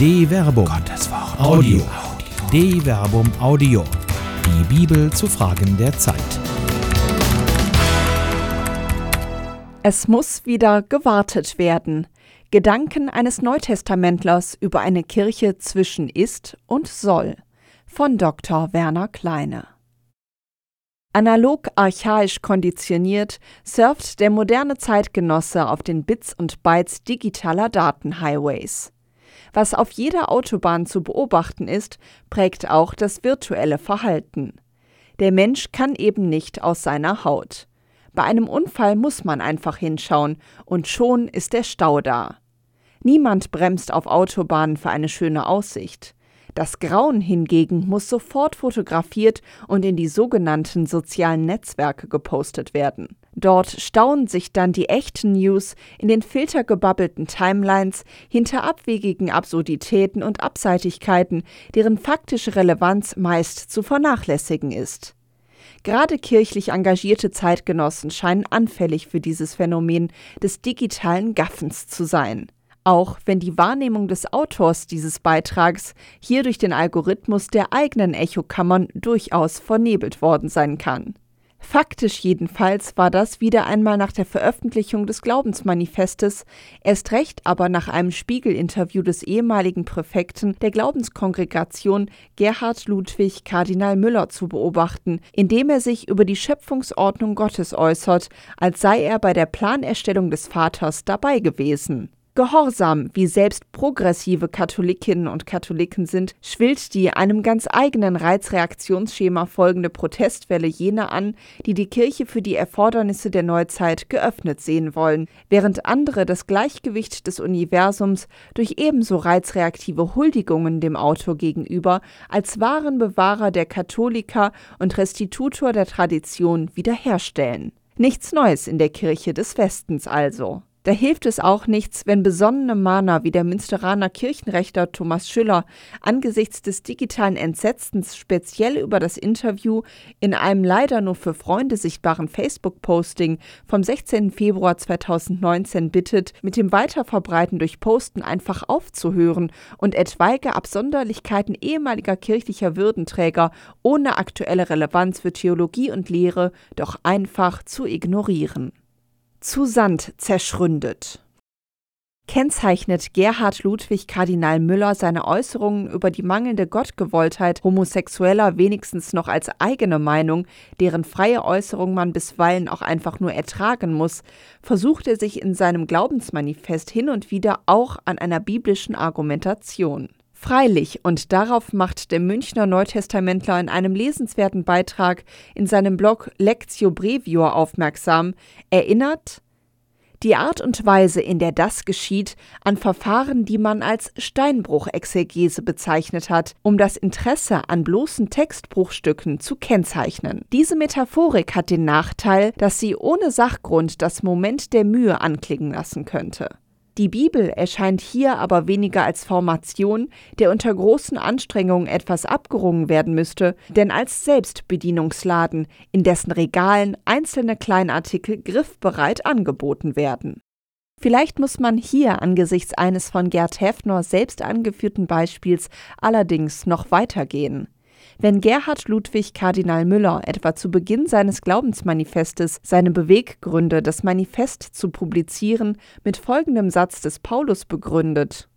De Verbum. Gottes Wort. Audio. De Verbum Audio. Die Bibel zu Fragen der Zeit. Es muss wieder gewartet werden. Gedanken eines Neutestamentlers über eine Kirche zwischen ist und soll. Von Dr. Werner Kleine. Analog archaisch konditioniert surft der moderne Zeitgenosse auf den Bits und Bytes digitaler Datenhighways. Was auf jeder Autobahn zu beobachten ist, prägt auch das virtuelle Verhalten. Der Mensch kann eben nicht aus seiner Haut. Bei einem Unfall muss man einfach hinschauen und schon ist der Stau da. Niemand bremst auf Autobahnen für eine schöne Aussicht. Das Grauen hingegen muss sofort fotografiert und in die sogenannten sozialen Netzwerke gepostet werden. Dort stauen sich dann die echten News in den filtergebabbelten Timelines hinter abwegigen Absurditäten und Abseitigkeiten, deren faktische Relevanz meist zu vernachlässigen ist. Gerade kirchlich engagierte Zeitgenossen scheinen anfällig für dieses Phänomen des digitalen Gaffens zu sein auch wenn die Wahrnehmung des Autors dieses Beitrags hier durch den Algorithmus der eigenen Echokammern durchaus vernebelt worden sein kann. Faktisch jedenfalls war das wieder einmal nach der Veröffentlichung des Glaubensmanifestes, erst recht aber nach einem Spiegel-Interview des ehemaligen Präfekten der Glaubenskongregation Gerhard Ludwig Kardinal Müller zu beobachten, indem er sich über die Schöpfungsordnung Gottes äußert, als sei er bei der Planerstellung des Vaters dabei gewesen. Gehorsam, wie selbst progressive Katholikinnen und Katholiken sind, schwillt die einem ganz eigenen Reizreaktionsschema folgende Protestwelle jener an, die die Kirche für die Erfordernisse der Neuzeit geöffnet sehen wollen, während andere das Gleichgewicht des Universums durch ebenso reizreaktive Huldigungen dem Autor gegenüber als wahren Bewahrer der Katholiker und Restitutor der Tradition wiederherstellen. Nichts Neues in der Kirche des Westens also. Da hilft es auch nichts, wenn besonnene Mahner wie der Münsteraner Kirchenrechter Thomas Schüller angesichts des digitalen Entsetzens speziell über das Interview in einem leider nur für Freunde sichtbaren Facebook-Posting vom 16. Februar 2019 bittet, mit dem Weiterverbreiten durch Posten einfach aufzuhören und etwaige Absonderlichkeiten ehemaliger kirchlicher Würdenträger ohne aktuelle Relevanz für Theologie und Lehre doch einfach zu ignorieren zu Sand zerschründet. Kennzeichnet Gerhard Ludwig Kardinal Müller seine Äußerungen über die mangelnde Gottgewolltheit Homosexueller wenigstens noch als eigene Meinung, deren freie Äußerung man bisweilen auch einfach nur ertragen muss, versucht er sich in seinem Glaubensmanifest hin und wieder auch an einer biblischen Argumentation. Freilich, und darauf macht der Münchner Neutestamentler in einem lesenswerten Beitrag in seinem Blog Lectio Brevior aufmerksam, erinnert die Art und Weise, in der das geschieht, an Verfahren, die man als Steinbruchexegese bezeichnet hat, um das Interesse an bloßen Textbruchstücken zu kennzeichnen. Diese Metaphorik hat den Nachteil, dass sie ohne Sachgrund das Moment der Mühe anklingen lassen könnte. Die Bibel erscheint hier aber weniger als Formation, der unter großen Anstrengungen etwas abgerungen werden müsste, denn als Selbstbedienungsladen, in dessen Regalen einzelne Kleinartikel griffbereit angeboten werden. Vielleicht muss man hier angesichts eines von Gerd Heffner selbst angeführten Beispiels allerdings noch weitergehen. Wenn Gerhard Ludwig Kardinal Müller etwa zu Beginn seines Glaubensmanifestes seine Beweggründe, das Manifest zu publizieren, mit folgendem Satz des Paulus begründet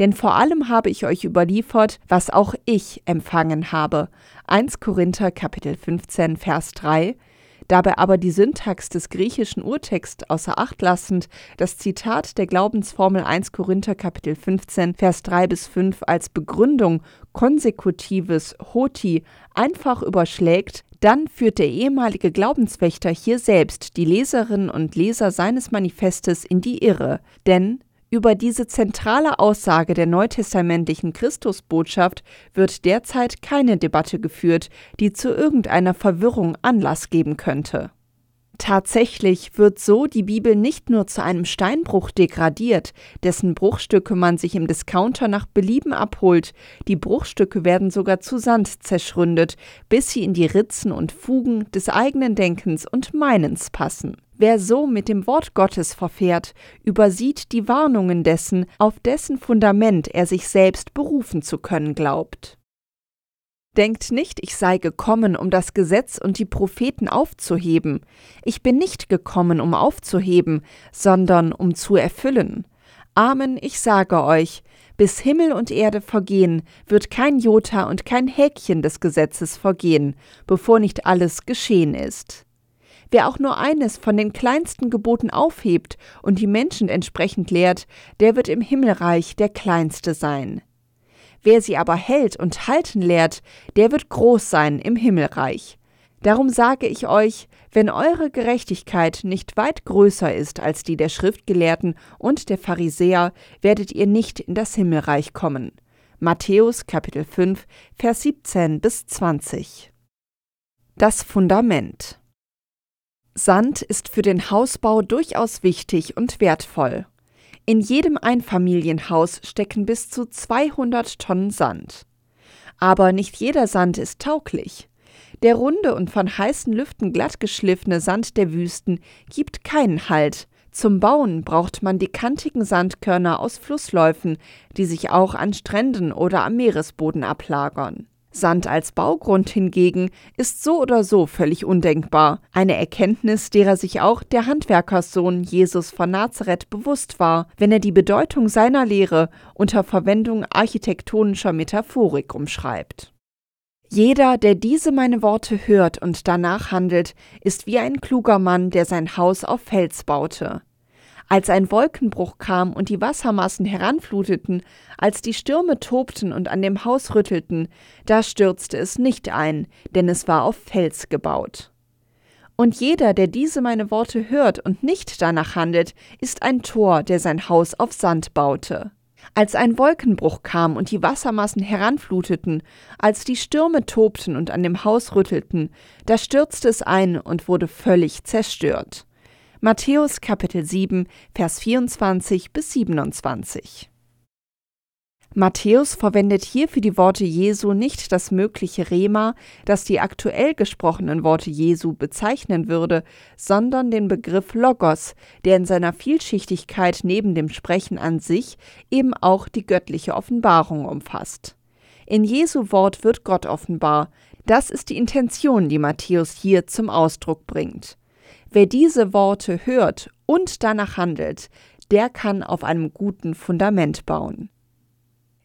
denn vor allem habe ich euch überliefert, was auch ich empfangen habe. 1 Korinther Kapitel 15 Vers 3 Dabei aber die Syntax des griechischen Urtext außer Acht lassend, das Zitat der Glaubensformel 1 Korinther Kapitel 15 Vers 3 bis 5 als Begründung konsekutives Hoti einfach überschlägt, dann führt der ehemalige Glaubenswächter hier selbst die Leserinnen und Leser seines Manifestes in die Irre, denn über diese zentrale Aussage der neutestamentlichen Christusbotschaft wird derzeit keine Debatte geführt, die zu irgendeiner Verwirrung Anlass geben könnte. Tatsächlich wird so die Bibel nicht nur zu einem Steinbruch degradiert, dessen Bruchstücke man sich im Discounter nach Belieben abholt, die Bruchstücke werden sogar zu Sand zerschründet, bis sie in die Ritzen und Fugen des eigenen Denkens und Meinens passen. Wer so mit dem Wort Gottes verfährt, übersieht die Warnungen dessen, auf dessen Fundament er sich selbst berufen zu können glaubt. Denkt nicht, ich sei gekommen, um das Gesetz und die Propheten aufzuheben. Ich bin nicht gekommen, um aufzuheben, sondern um zu erfüllen. Amen, ich sage euch, bis Himmel und Erde vergehen, wird kein Jota und kein Häkchen des Gesetzes vergehen, bevor nicht alles geschehen ist. Wer auch nur eines von den kleinsten Geboten aufhebt und die Menschen entsprechend lehrt, der wird im Himmelreich der Kleinste sein. Wer sie aber hält und halten lehrt, der wird groß sein im Himmelreich. Darum sage ich euch, wenn eure Gerechtigkeit nicht weit größer ist als die der Schriftgelehrten und der Pharisäer, werdet ihr nicht in das Himmelreich kommen. Matthäus Kapitel 5, Vers 17 bis 20. Das Fundament Sand ist für den Hausbau durchaus wichtig und wertvoll. In jedem Einfamilienhaus stecken bis zu 200 Tonnen Sand. Aber nicht jeder Sand ist tauglich. Der runde und von heißen Lüften glatt geschliffene Sand der Wüsten gibt keinen Halt. Zum Bauen braucht man die kantigen Sandkörner aus Flussläufen, die sich auch an Stränden oder am Meeresboden ablagern. Sand als Baugrund hingegen ist so oder so völlig undenkbar, eine Erkenntnis, derer sich auch der Handwerkerssohn Jesus von Nazareth bewusst war, wenn er die Bedeutung seiner Lehre unter Verwendung architektonischer Metaphorik umschreibt. Jeder, der diese meine Worte hört und danach handelt, ist wie ein kluger Mann, der sein Haus auf Fels baute. Als ein Wolkenbruch kam und die Wassermassen heranfluteten, als die Stürme tobten und an dem Haus rüttelten, da stürzte es nicht ein, denn es war auf Fels gebaut. Und jeder, der diese meine Worte hört und nicht danach handelt, ist ein Tor, der sein Haus auf Sand baute. Als ein Wolkenbruch kam und die Wassermassen heranfluteten, als die Stürme tobten und an dem Haus rüttelten, da stürzte es ein und wurde völlig zerstört. Matthäus Kapitel 7, Vers 24 bis 27. Matthäus verwendet hier für die Worte Jesu nicht das mögliche Rema, das die aktuell gesprochenen Worte Jesu bezeichnen würde, sondern den Begriff Logos, der in seiner Vielschichtigkeit neben dem Sprechen an sich eben auch die göttliche Offenbarung umfasst. In Jesu Wort wird Gott offenbar. Das ist die Intention, die Matthäus hier zum Ausdruck bringt. Wer diese Worte hört und danach handelt, der kann auf einem guten Fundament bauen.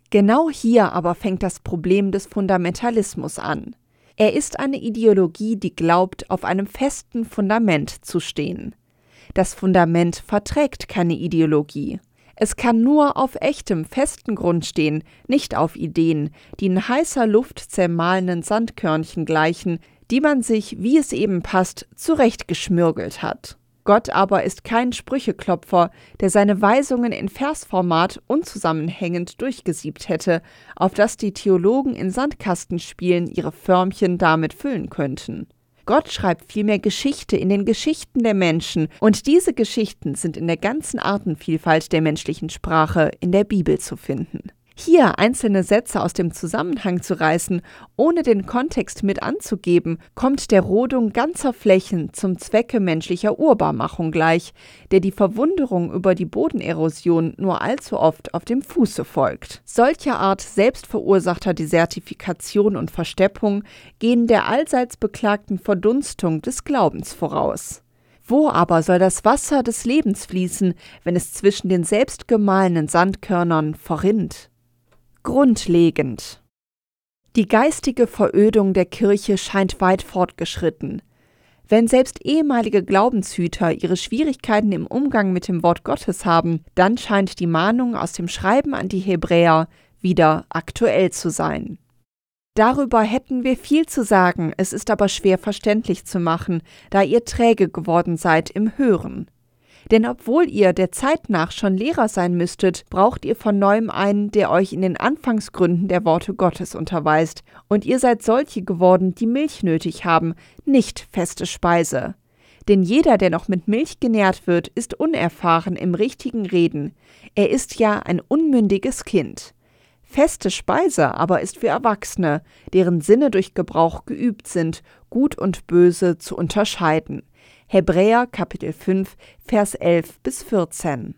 Genau hier aber fängt das Problem des Fundamentalismus an. Er ist eine Ideologie, die glaubt, auf einem festen Fundament zu stehen. Das Fundament verträgt keine Ideologie. Es kann nur auf echtem, festen Grund stehen, nicht auf Ideen, die in heißer Luft zermahlenen Sandkörnchen gleichen, die man sich, wie es eben passt, zurechtgeschmürgelt hat. Gott aber ist kein Sprücheklopfer, der seine Weisungen in Versformat unzusammenhängend durchgesiebt hätte, auf das die Theologen in Sandkastenspielen ihre Förmchen damit füllen könnten. Gott schreibt vielmehr Geschichte in den Geschichten der Menschen, und diese Geschichten sind in der ganzen Artenvielfalt der menschlichen Sprache in der Bibel zu finden. Hier einzelne Sätze aus dem Zusammenhang zu reißen, ohne den Kontext mit anzugeben, kommt der Rodung ganzer Flächen zum Zwecke menschlicher Urbarmachung gleich, der die Verwunderung über die Bodenerosion nur allzu oft auf dem Fuße folgt. Solcher Art selbstverursachter Desertifikation und Versteppung gehen der allseits beklagten Verdunstung des Glaubens voraus. Wo aber soll das Wasser des Lebens fließen, wenn es zwischen den selbstgemahlenen Sandkörnern verrinnt? Grundlegend. Die geistige Verödung der Kirche scheint weit fortgeschritten. Wenn selbst ehemalige Glaubenshüter ihre Schwierigkeiten im Umgang mit dem Wort Gottes haben, dann scheint die Mahnung aus dem Schreiben an die Hebräer wieder aktuell zu sein. Darüber hätten wir viel zu sagen, es ist aber schwer verständlich zu machen, da ihr träge geworden seid im Hören. Denn obwohl ihr der Zeit nach schon Lehrer sein müsstet, braucht ihr von neuem einen, der euch in den Anfangsgründen der Worte Gottes unterweist, und ihr seid solche geworden, die Milch nötig haben, nicht feste Speise. Denn jeder, der noch mit Milch genährt wird, ist unerfahren im richtigen Reden. Er ist ja ein unmündiges Kind. Feste Speise aber ist für Erwachsene, deren Sinne durch Gebrauch geübt sind, gut und böse zu unterscheiden. Hebräer Kapitel 5, Vers 11 bis 14.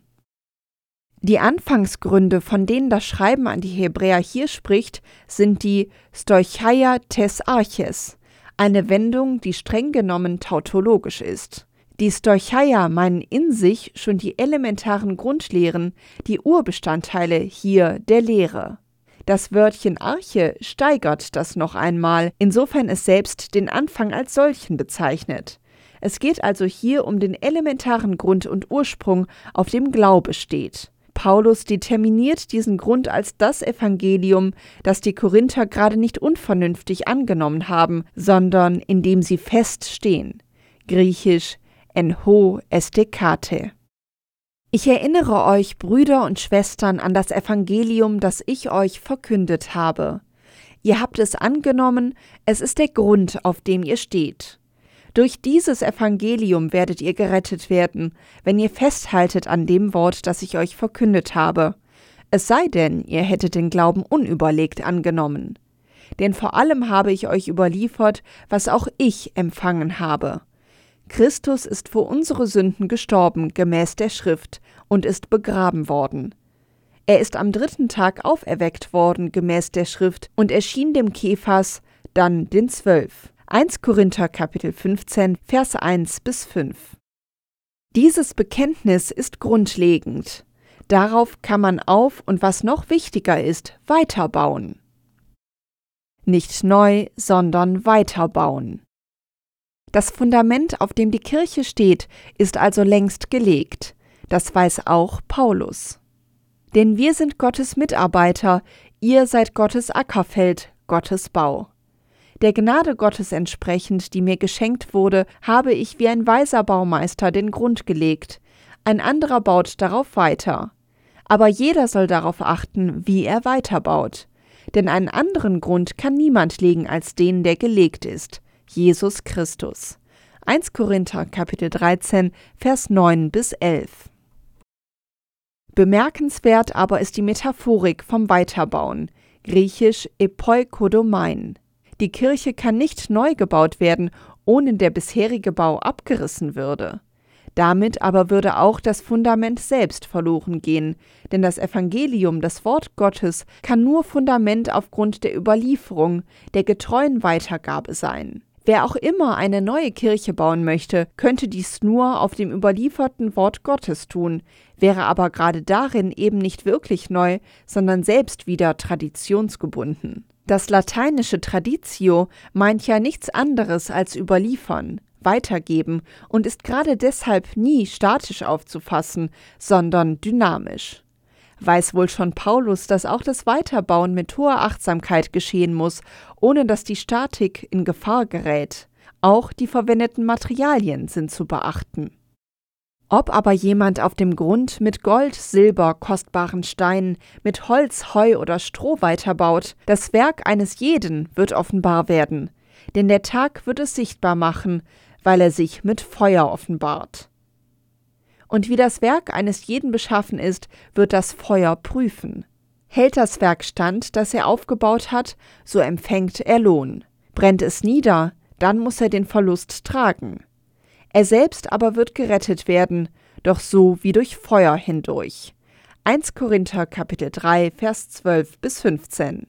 Die Anfangsgründe, von denen das Schreiben an die Hebräer hier spricht, sind die Stoicheia tes Arches, eine Wendung, die streng genommen tautologisch ist. Die Stoicheia meinen in sich schon die elementaren Grundlehren, die Urbestandteile hier der Lehre. Das Wörtchen Arche steigert das noch einmal, insofern es selbst den Anfang als solchen bezeichnet. Es geht also hier um den elementaren Grund und Ursprung, auf dem Glaube steht. Paulus determiniert diesen Grund als das Evangelium, das die Korinther gerade nicht unvernünftig angenommen haben, sondern in dem sie feststehen. Griechisch enho estekate. Ich erinnere euch, Brüder und Schwestern, an das Evangelium, das ich euch verkündet habe. Ihr habt es angenommen, es ist der Grund, auf dem ihr steht. Durch dieses Evangelium werdet ihr gerettet werden, wenn ihr festhaltet an dem Wort, das ich euch verkündet habe. Es sei denn, ihr hättet den Glauben unüberlegt angenommen. Denn vor allem habe ich euch überliefert, was auch ich empfangen habe. Christus ist für unsere Sünden gestorben, gemäß der Schrift, und ist begraben worden. Er ist am dritten Tag auferweckt worden, gemäß der Schrift, und erschien dem Kephas, dann den Zwölf. 1 Korinther Kapitel 15, Vers 1 bis 5. Dieses Bekenntnis ist grundlegend. Darauf kann man auf und was noch wichtiger ist, weiterbauen. Nicht neu, sondern weiterbauen. Das Fundament, auf dem die Kirche steht, ist also längst gelegt. Das weiß auch Paulus. Denn wir sind Gottes Mitarbeiter, ihr seid Gottes Ackerfeld, Gottes Bau. Der Gnade Gottes entsprechend, die mir geschenkt wurde, habe ich wie ein weiser Baumeister den Grund gelegt, ein anderer baut darauf weiter. Aber jeder soll darauf achten, wie er weiterbaut. Denn einen anderen Grund kann niemand legen als den, der gelegt ist, Jesus Christus. 1 Korinther Kapitel 13, Vers 9 bis 11. Bemerkenswert aber ist die Metaphorik vom Weiterbauen, griechisch epoikodomein. Die Kirche kann nicht neu gebaut werden, ohne der bisherige Bau abgerissen würde. Damit aber würde auch das Fundament selbst verloren gehen, denn das Evangelium, das Wort Gottes, kann nur Fundament aufgrund der Überlieferung, der getreuen Weitergabe sein. Wer auch immer eine neue Kirche bauen möchte, könnte dies nur auf dem überlieferten Wort Gottes tun, wäre aber gerade darin eben nicht wirklich neu, sondern selbst wieder traditionsgebunden. Das lateinische Traditio meint ja nichts anderes als überliefern, weitergeben und ist gerade deshalb nie statisch aufzufassen, sondern dynamisch. Weiß wohl schon Paulus, dass auch das Weiterbauen mit hoher Achtsamkeit geschehen muss, ohne dass die Statik in Gefahr gerät. Auch die verwendeten Materialien sind zu beachten. Ob aber jemand auf dem Grund mit Gold, Silber, kostbaren Steinen, mit Holz, Heu oder Stroh weiterbaut, das Werk eines jeden wird offenbar werden, denn der Tag wird es sichtbar machen, weil er sich mit Feuer offenbart. Und wie das Werk eines jeden beschaffen ist, wird das Feuer prüfen. Hält das Werk stand, das er aufgebaut hat, so empfängt er Lohn. Brennt es nieder, dann muss er den Verlust tragen. Er selbst aber wird gerettet werden, doch so wie durch Feuer hindurch. 1 Korinther Kapitel 3 Vers 12 bis 15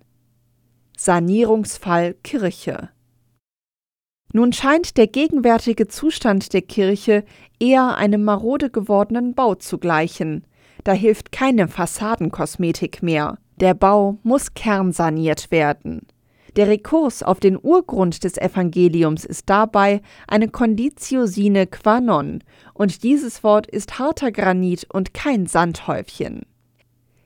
Sanierungsfall Kirche Nun scheint der gegenwärtige Zustand der Kirche eher einem marode gewordenen Bau zu gleichen. Da hilft keine Fassadenkosmetik mehr. Der Bau muss kernsaniert werden. Der Rekurs auf den Urgrund des Evangeliums ist dabei eine Conditio sine qua non, und dieses Wort ist harter Granit und kein Sandhäufchen.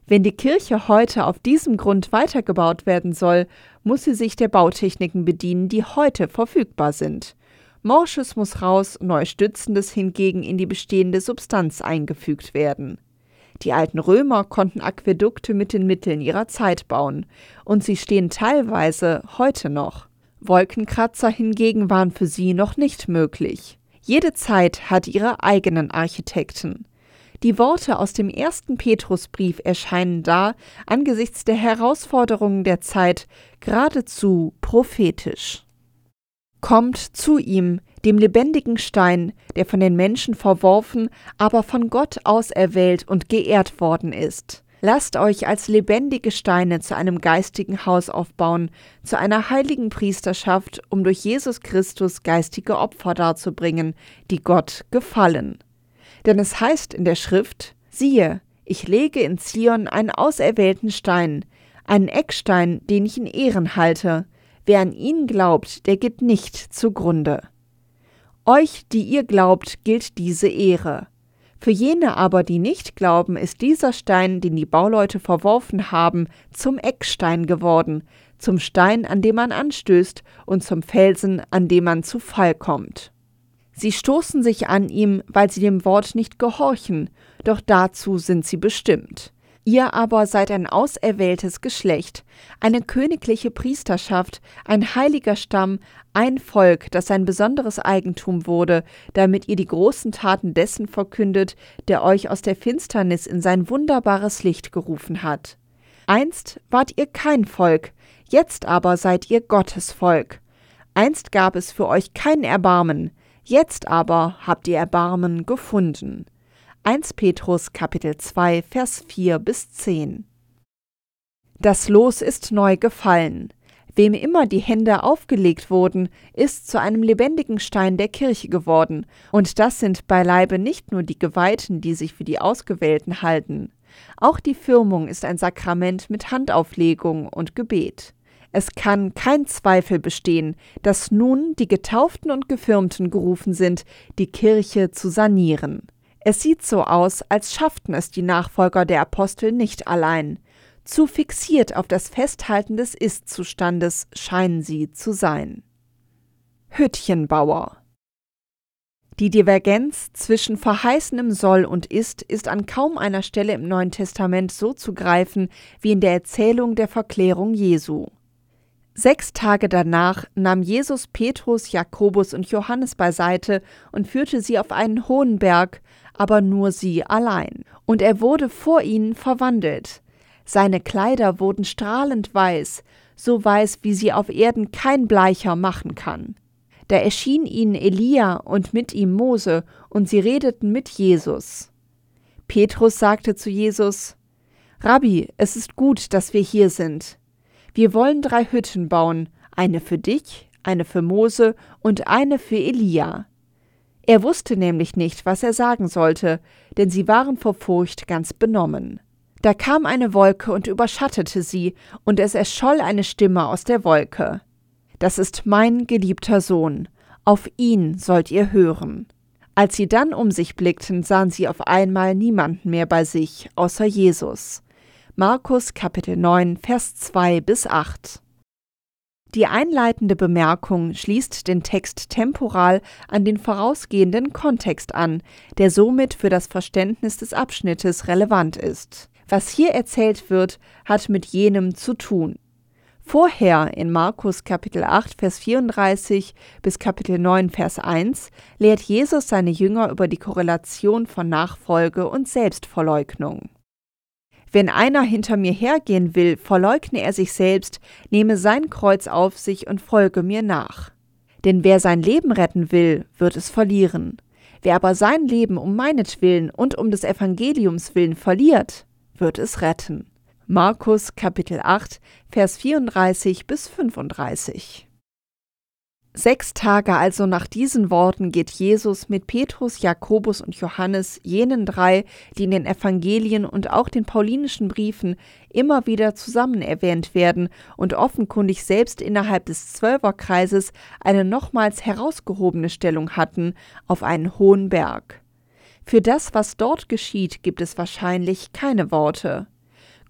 Wenn die Kirche heute auf diesem Grund weitergebaut werden soll, muss sie sich der Bautechniken bedienen, die heute verfügbar sind. Morsches muss raus, neu Stützendes hingegen in die bestehende Substanz eingefügt werden. Die alten Römer konnten Aquädukte mit den Mitteln ihrer Zeit bauen, und sie stehen teilweise heute noch. Wolkenkratzer hingegen waren für sie noch nicht möglich. Jede Zeit hat ihre eigenen Architekten. Die Worte aus dem ersten Petrusbrief erscheinen da angesichts der Herausforderungen der Zeit geradezu prophetisch. Kommt zu ihm, dem lebendigen Stein, der von den Menschen verworfen, aber von Gott auserwählt und geehrt worden ist. Lasst euch als lebendige Steine zu einem geistigen Haus aufbauen, zu einer heiligen Priesterschaft, um durch Jesus Christus geistige Opfer darzubringen, die Gott gefallen. Denn es heißt in der Schrift, siehe, ich lege in Zion einen auserwählten Stein, einen Eckstein, den ich in Ehren halte. Wer an ihn glaubt, der geht nicht zugrunde. Euch, die ihr glaubt, gilt diese Ehre. Für jene aber, die nicht glauben, ist dieser Stein, den die Bauleute verworfen haben, zum Eckstein geworden, zum Stein, an dem man anstößt, und zum Felsen, an dem man zu Fall kommt. Sie stoßen sich an ihm, weil sie dem Wort nicht gehorchen, doch dazu sind sie bestimmt. Ihr aber seid ein auserwähltes Geschlecht, eine königliche Priesterschaft, ein heiliger Stamm, ein Volk, das sein besonderes Eigentum wurde, damit ihr die großen Taten dessen verkündet, der euch aus der Finsternis in sein wunderbares Licht gerufen hat. Einst wart ihr kein Volk, jetzt aber seid ihr Gottes Volk. Einst gab es für euch kein Erbarmen, jetzt aber habt ihr Erbarmen gefunden. 1 Petrus Kapitel 2 Vers 4 bis 10 Das Los ist neu gefallen. Wem immer die Hände aufgelegt wurden, ist zu einem lebendigen Stein der Kirche geworden, und das sind beileibe nicht nur die Geweihten, die sich für die Ausgewählten halten. Auch die Firmung ist ein Sakrament mit Handauflegung und Gebet. Es kann kein Zweifel bestehen, dass nun die Getauften und Gefirmten gerufen sind, die Kirche zu sanieren. Es sieht so aus, als schafften es die Nachfolger der Apostel nicht allein. Zu fixiert auf das Festhalten des Ist-Zustandes scheinen sie zu sein. Hüttchenbauer Die Divergenz zwischen verheißenem Soll und Ist ist an kaum einer Stelle im Neuen Testament so zu greifen wie in der Erzählung der Verklärung Jesu. Sechs Tage danach nahm Jesus Petrus, Jakobus und Johannes beiseite und führte sie auf einen hohen Berg, aber nur sie allein. Und er wurde vor ihnen verwandelt. Seine Kleider wurden strahlend weiß, so weiß, wie sie auf Erden kein Bleicher machen kann. Da erschien ihnen Elia und mit ihm Mose, und sie redeten mit Jesus. Petrus sagte zu Jesus, Rabbi, es ist gut, dass wir hier sind. Wir wollen drei Hütten bauen, eine für dich, eine für Mose und eine für Elia. Er wusste nämlich nicht, was er sagen sollte, denn sie waren vor Furcht ganz benommen. Da kam eine Wolke und überschattete sie, und es erscholl eine Stimme aus der Wolke. Das ist mein geliebter Sohn, auf ihn sollt ihr hören. Als sie dann um sich blickten, sahen sie auf einmal niemanden mehr bei sich, außer Jesus. Markus Kapitel 9, Vers 2 bis 8. Die einleitende Bemerkung schließt den Text temporal an den vorausgehenden Kontext an, der somit für das Verständnis des Abschnittes relevant ist. Was hier erzählt wird, hat mit jenem zu tun. Vorher in Markus Kapitel 8 Vers 34 bis Kapitel 9 Vers 1 lehrt Jesus seine Jünger über die Korrelation von Nachfolge und Selbstverleugnung. Wenn einer hinter mir hergehen will, verleugne er sich selbst, nehme sein Kreuz auf sich und folge mir nach. Denn wer sein Leben retten will, wird es verlieren. Wer aber sein Leben um meinetwillen und um des Evangeliums willen verliert, wird es retten. Markus Kapitel 8, Vers 34 bis 35. Sechs Tage also nach diesen Worten geht Jesus mit Petrus, Jakobus und Johannes, jenen drei, die in den Evangelien und auch den paulinischen Briefen immer wieder zusammen erwähnt werden und offenkundig selbst innerhalb des Zwölferkreises eine nochmals herausgehobene Stellung hatten, auf einen hohen Berg. Für das, was dort geschieht, gibt es wahrscheinlich keine Worte.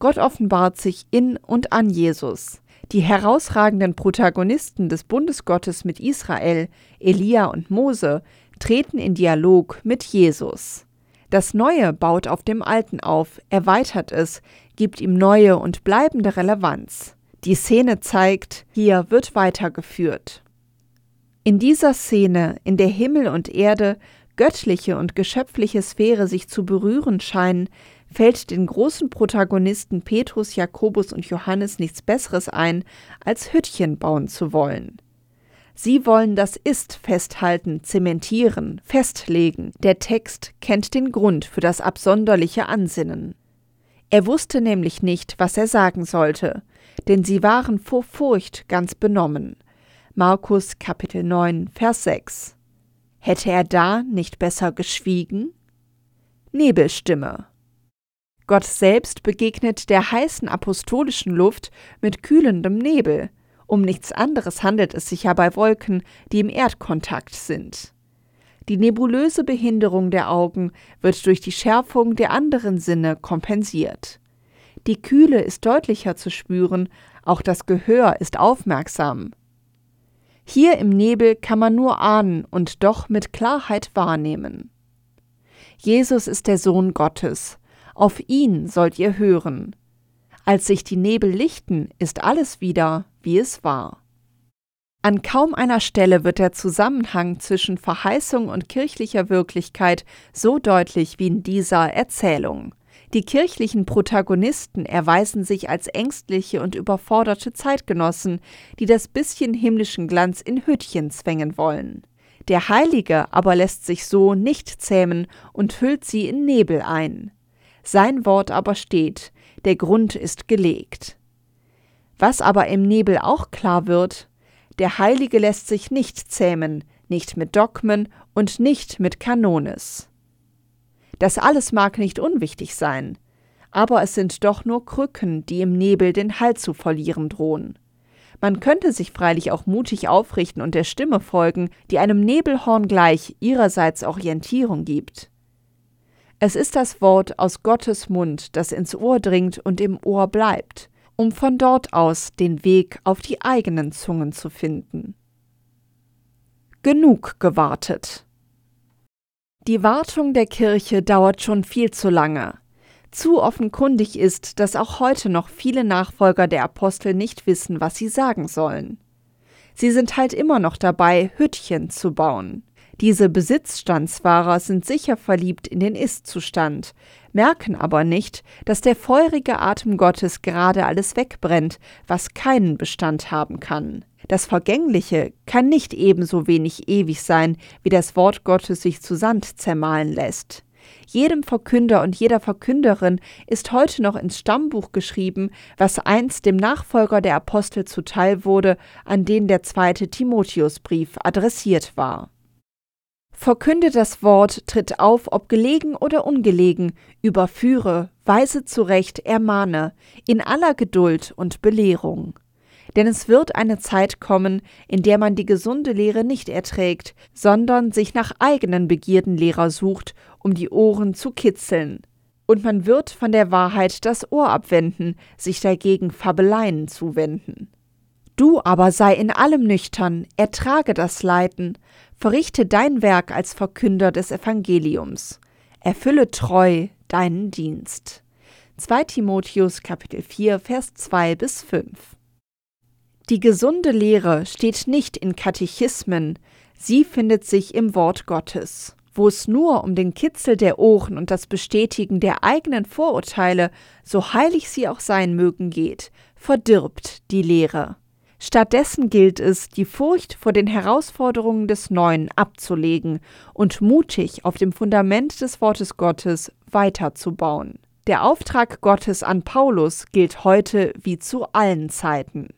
Gott offenbart sich in und an Jesus. Die herausragenden Protagonisten des Bundesgottes mit Israel, Elia und Mose, treten in Dialog mit Jesus. Das Neue baut auf dem Alten auf, erweitert es, gibt ihm neue und bleibende Relevanz. Die Szene zeigt, hier wird weitergeführt. In dieser Szene, in der Himmel und Erde, göttliche und geschöpfliche Sphäre sich zu berühren scheinen, fällt den großen Protagonisten Petrus, Jakobus und Johannes nichts Besseres ein, als Hüttchen bauen zu wollen. Sie wollen das Ist festhalten, zementieren, festlegen. Der Text kennt den Grund für das absonderliche Ansinnen. Er wusste nämlich nicht, was er sagen sollte, denn sie waren vor Furcht ganz benommen. Markus Kapitel 9, Vers 6. Hätte er da nicht besser geschwiegen? Nebelstimme. Gott selbst begegnet der heißen apostolischen Luft mit kühlendem Nebel. Um nichts anderes handelt es sich ja bei Wolken, die im Erdkontakt sind. Die nebulöse Behinderung der Augen wird durch die Schärfung der anderen Sinne kompensiert. Die Kühle ist deutlicher zu spüren, auch das Gehör ist aufmerksam. Hier im Nebel kann man nur ahnen und doch mit Klarheit wahrnehmen. Jesus ist der Sohn Gottes, auf ihn sollt ihr hören. Als sich die Nebel lichten, ist alles wieder, wie es war. An kaum einer Stelle wird der Zusammenhang zwischen Verheißung und kirchlicher Wirklichkeit so deutlich wie in dieser Erzählung. Die kirchlichen Protagonisten erweisen sich als ängstliche und überforderte Zeitgenossen, die das bisschen himmlischen Glanz in Hüttchen zwängen wollen. Der Heilige aber lässt sich so nicht zähmen und hüllt sie in Nebel ein. Sein Wort aber steht, der Grund ist gelegt. Was aber im Nebel auch klar wird, der Heilige lässt sich nicht zähmen, nicht mit Dogmen und nicht mit Kanones. Das alles mag nicht unwichtig sein, aber es sind doch nur Krücken, die im Nebel den Halt zu verlieren drohen. Man könnte sich freilich auch mutig aufrichten und der Stimme folgen, die einem Nebelhorn gleich ihrerseits Orientierung gibt. Es ist das Wort aus Gottes Mund, das ins Ohr dringt und im Ohr bleibt, um von dort aus den Weg auf die eigenen Zungen zu finden. Genug gewartet. Die Wartung der Kirche dauert schon viel zu lange. Zu offenkundig ist, dass auch heute noch viele Nachfolger der Apostel nicht wissen, was sie sagen sollen. Sie sind halt immer noch dabei, Hüttchen zu bauen. Diese Besitzstandswahrer sind sicher verliebt in den Ist-Zustand, merken aber nicht, dass der feurige Atem Gottes gerade alles wegbrennt, was keinen Bestand haben kann. Das Vergängliche kann nicht ebenso wenig ewig sein, wie das Wort Gottes sich zu Sand zermahlen lässt. Jedem Verkünder und jeder Verkünderin ist heute noch ins Stammbuch geschrieben, was einst dem Nachfolger der Apostel zuteil wurde, an den der zweite Timotheusbrief adressiert war. Verkünde das Wort, tritt auf, ob gelegen oder ungelegen, überführe, weise zurecht, ermahne, in aller Geduld und Belehrung. Denn es wird eine Zeit kommen, in der man die gesunde Lehre nicht erträgt, sondern sich nach eigenen Begierden Lehrer sucht, um die Ohren zu kitzeln. Und man wird von der Wahrheit das Ohr abwenden, sich dagegen Fabeleien zuwenden. Du aber sei in allem nüchtern, ertrage das Leiden, verrichte dein Werk als Verkünder des Evangeliums, erfülle treu deinen Dienst. 2 Timotheus Kapitel 4 Vers 2 bis 5 Die gesunde Lehre steht nicht in Katechismen, sie findet sich im Wort Gottes. Wo es nur um den Kitzel der Ohren und das Bestätigen der eigenen Vorurteile, so heilig sie auch sein mögen, geht, verdirbt die Lehre. Stattdessen gilt es, die Furcht vor den Herausforderungen des Neuen abzulegen und mutig auf dem Fundament des Wortes Gottes weiterzubauen. Der Auftrag Gottes an Paulus gilt heute wie zu allen Zeiten.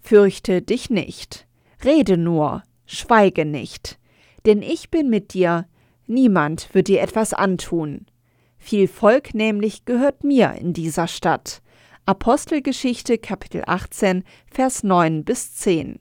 Fürchte dich nicht, rede nur, schweige nicht, denn ich bin mit dir, niemand wird dir etwas antun. Viel Volk nämlich gehört mir in dieser Stadt, Apostelgeschichte Kapitel 18, Vers 9 bis 10.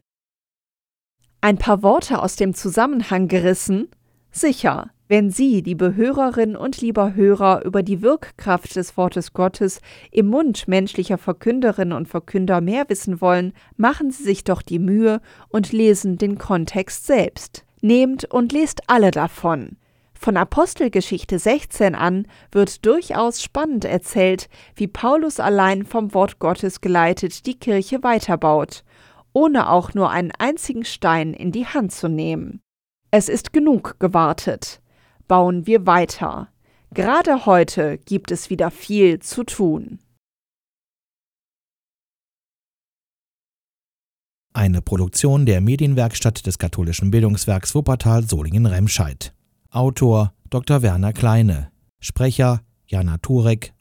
Ein paar Worte aus dem Zusammenhang gerissen? Sicher, wenn Sie, liebe Hörerinnen und lieber Hörer, über die Wirkkraft des Wortes Gottes im Mund menschlicher Verkünderinnen und Verkünder mehr wissen wollen, machen Sie sich doch die Mühe und lesen den Kontext selbst. Nehmt und lest alle davon. Von Apostelgeschichte 16 an wird durchaus spannend erzählt, wie Paulus allein vom Wort Gottes geleitet die Kirche weiterbaut, ohne auch nur einen einzigen Stein in die Hand zu nehmen. Es ist genug gewartet. Bauen wir weiter. Gerade heute gibt es wieder viel zu tun. Eine Produktion der Medienwerkstatt des katholischen Bildungswerks Wuppertal Solingen-Remscheid. Autor Dr. Werner Kleine. Sprecher Jana Turek